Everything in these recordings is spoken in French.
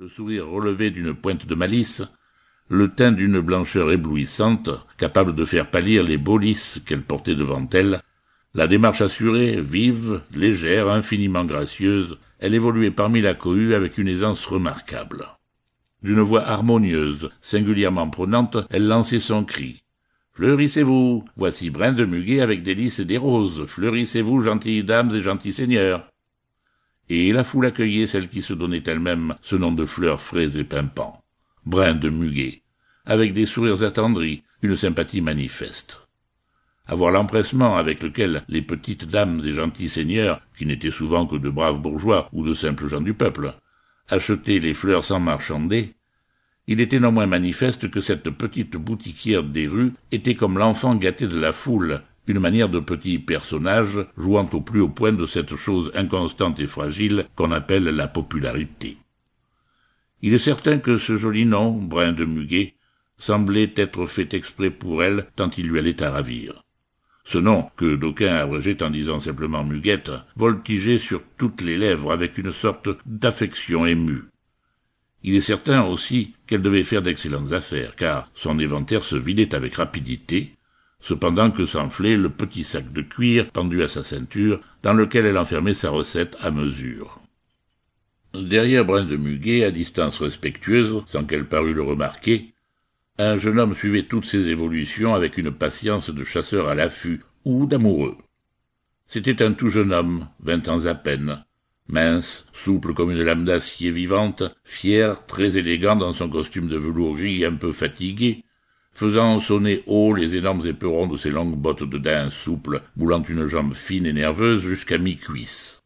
le sourire relevé d'une pointe de malice, le teint d'une blancheur éblouissante, capable de faire pâlir les beaux qu'elle portait devant elle, la démarche assurée, vive, légère, infiniment gracieuse, elle évoluait parmi la cohue avec une aisance remarquable. D'une voix harmonieuse, singulièrement prenante, elle lançait son cri. Fleurissez-vous, voici brin de muguet avec des lys et des roses, fleurissez-vous, gentilles dames et gentils seigneurs. Et la foule accueillait celle qui se donnait elle-même ce nom de fleurs frais et pimpants. Brin de muguet, avec des sourires attendris, une sympathie manifeste. À voir l'empressement avec lequel les petites dames et gentils seigneurs, qui n'étaient souvent que de braves bourgeois ou de simples gens du peuple, achetaient les fleurs sans marchander, il était non moins manifeste que cette petite boutiquière des rues était comme l'enfant gâté de la foule, une manière de petit personnage jouant au plus haut point de cette chose inconstante et fragile qu'on appelle la popularité. Il est certain que ce joli nom, Brin de Muguet, semblait être fait exprès pour elle tant il lui allait à ravir. Ce nom, que d'aucuns abrégeaient en disant simplement Muguette, voltigeait sur toutes les lèvres avec une sorte d'affection émue. Il est certain aussi qu'elle devait faire d'excellentes affaires, car son éventaire se vidait avec rapidité, cependant que s'enflait le petit sac de cuir pendu à sa ceinture, dans lequel elle enfermait sa recette à mesure. Derrière Brin de Muguet, à distance respectueuse, sans qu'elle parût le remarquer, un jeune homme suivait toutes ses évolutions avec une patience de chasseur à l'affût ou d'amoureux. C'était un tout jeune homme, vingt ans à peine, mince, souple comme une lame d'acier vivante, fier, très élégant dans son costume de velours gris un peu fatigué, faisant sonner haut les énormes éperons de ses longues bottes de daim souples, moulant une jambe fine et nerveuse jusqu'à mi-cuisse.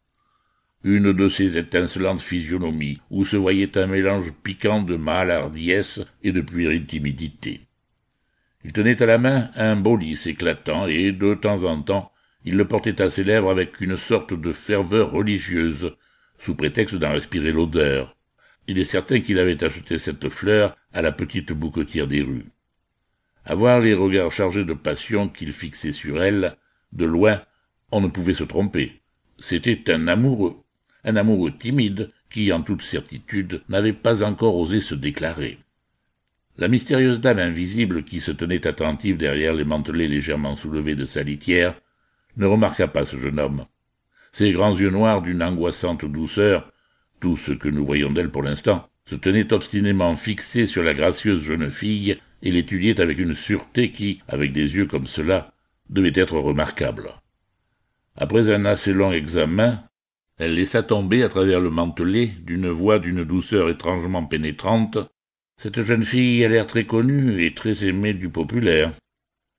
Une de ces étincelantes physionomies, où se voyait un mélange piquant de mâle hardiesse et de puérile timidité. Il tenait à la main un lys éclatant, et, de temps en temps, il le portait à ses lèvres avec une sorte de ferveur religieuse, sous prétexte d'en respirer l'odeur. Il est certain qu'il avait acheté cette fleur à la petite bouquetière des rues. À voir les regards chargés de passion qu'il fixait sur elle, de loin, on ne pouvait se tromper. C'était un amoureux, un amoureux timide, qui, en toute certitude, n'avait pas encore osé se déclarer. La mystérieuse dame invisible qui se tenait attentive derrière les mantelets légèrement soulevés de sa litière ne remarqua pas ce jeune homme. Ses grands yeux noirs d'une angoissante douceur, tout ce que nous voyons d'elle pour l'instant, se tenaient obstinément fixés sur la gracieuse jeune fille et l'étudiaient avec une sûreté qui, avec des yeux comme cela, devait être remarquable. Après un assez long examen, elle laissa tomber à travers le mantelet, d'une voix d'une douceur étrangement pénétrante. Cette jeune fille a l'air très connue et très aimée du populaire.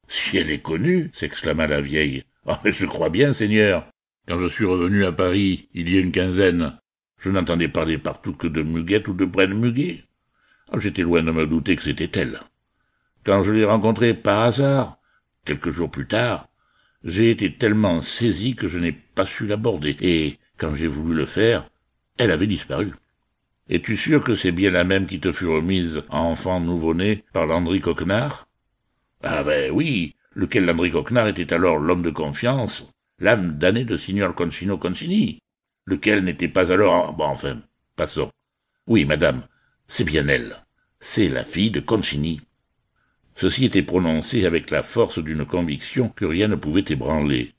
Si elle est connue, s'exclama la vieille, ah, mais je crois bien, Seigneur. Quand je suis revenu à Paris, il y a une quinzaine, je n'entendais parler partout que de Muguette ou de Brenne Muguet. Ah, j'étais loin de me douter que c'était elle. Quand je l'ai rencontrée par hasard, quelques jours plus tard, j'ai été tellement saisi que je n'ai pas su l'aborder, et quand j'ai voulu le faire, elle avait disparu. Es-tu sûr que c'est bien la même qui te fut remise, enfant nouveau-né, par Landry Coquenard Ah ben oui, lequel Landry Coquenard était alors l'homme de confiance, l'âme damnée de signor Concino Concini, lequel n'était pas alors... Bon, enfin, passons. Oui, madame, c'est bien elle. C'est la fille de Concini. Ceci était prononcé avec la force d'une conviction que rien ne pouvait ébranler.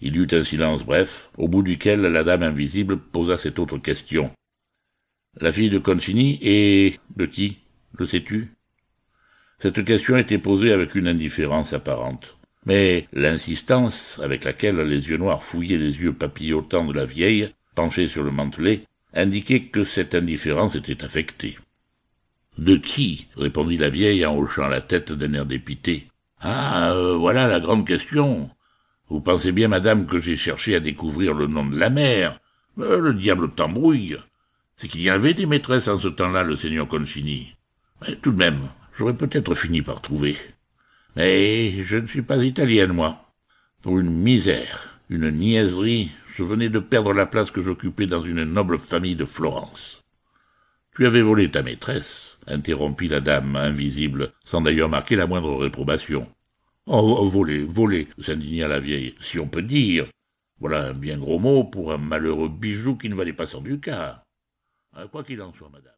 Il y eut un silence bref, au bout duquel la dame invisible posa cette autre question. La fille de Concini et de qui Le sais-tu? Cette question était posée avec une indifférence apparente. Mais l'insistance avec laquelle les yeux noirs fouillaient les yeux papillotants de la vieille, penchée sur le mantelet, indiquait que cette indifférence était affectée. De qui répondit la vieille en hochant la tête d'un air dépité. Ah, euh, voilà la grande question. Vous pensez bien, madame, que j'ai cherché à découvrir le nom de la mère. Euh, le diable t'embrouille. C'est qu'il y avait des maîtresses en ce temps-là, le seigneur Concini. Mais tout de même, j'aurais peut-être fini par trouver. Mais je ne suis pas italienne, moi. Pour une misère, une niaiserie, je venais de perdre la place que j'occupais dans une noble famille de Florence. Tu avais volé ta maîtresse, interrompit la dame invisible, sans d'ailleurs marquer la moindre réprobation. Oh, oh volé, volé, s'indigna la vieille, si on peut dire. Voilà un bien gros mot pour un malheureux bijou qui ne valait pas son ducat. Quoi qu'il en soit, madame.